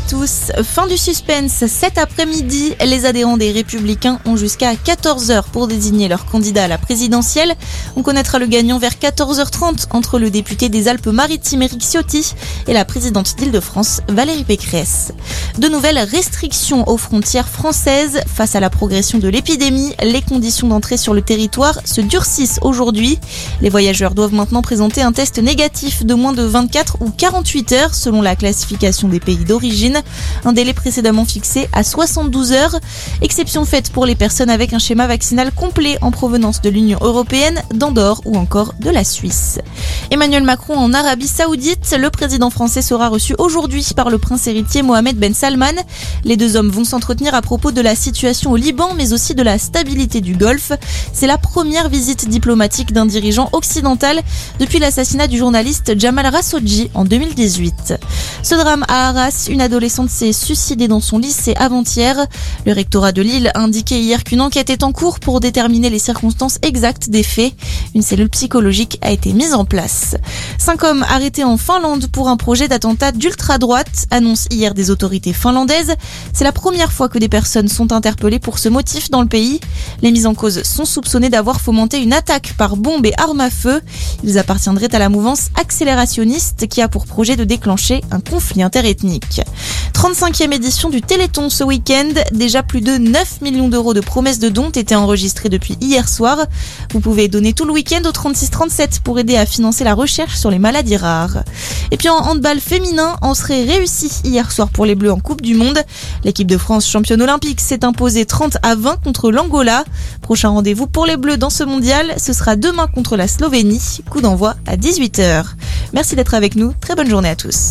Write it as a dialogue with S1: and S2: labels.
S1: tous. Fin du suspense. Cet après-midi, les adhérents des Républicains ont jusqu'à 14h pour désigner leur candidat à la présidentielle. On connaîtra le gagnant vers 14h30 entre le député des Alpes-Maritimes Eric Ciotti et la présidente d'Île-de-France Valérie Pécresse. De nouvelles restrictions aux frontières françaises. Face à la progression de l'épidémie, les conditions d'entrée sur le territoire se durcissent aujourd'hui. Les voyageurs doivent maintenant présenter un test négatif de moins de 24 ou 48 heures selon la classification des pays d'origine, un délai précédemment fixé à 72 heures, exception faite pour les personnes avec un schéma vaccinal complet en provenance de l'Union européenne, d'Andorre ou encore de la Suisse. Emmanuel Macron en Arabie Saoudite, le président français sera reçu aujourd'hui par le prince héritier Mohamed Ben Salman. Les deux hommes vont s'entretenir à propos de la situation au Liban mais aussi de la stabilité du Golfe. C'est la première visite diplomatique d'un dirigeant occidental depuis l'assassinat du journaliste Jamal Khashoggi en 2018. Ce drame à Arras, une adolescente s'est suicidée dans son lycée avant-hier. Le rectorat de Lille a indiqué hier qu'une enquête est en cours pour déterminer les circonstances exactes des faits. Une cellule psychologique a été mise en place. Cinq hommes arrêtés en Finlande pour un projet d'attentat d'ultra-droite, annonce hier des autorités finlandaises. C'est la première fois que des personnes sont interpellées pour ce motif dans le pays. Les mises en cause sont soupçonnées d'avoir fomenté une attaque par bombe et arme à feu. Ils appartiendraient à la mouvance accélérationniste qui a pour projet de déclencher un conflit interethnique. 35e édition du Téléthon ce week-end. Déjà plus de 9 millions d'euros de promesses de dons été enregistrées depuis hier soir. Vous pouvez donner tout le week-end au 3637 pour aider à financer la recherche sur les maladies rares. Et puis en handball féminin, on serait réussi hier soir pour les Bleus en Coupe du Monde. L'équipe de France championne olympique s'est imposée 30 à 20 contre l'Angola. Prochain rendez-vous pour les Bleus dans ce mondial, ce sera demain contre la Slovénie. Coup d'envoi à 18h. Merci d'être avec nous. Très bonne journée à tous.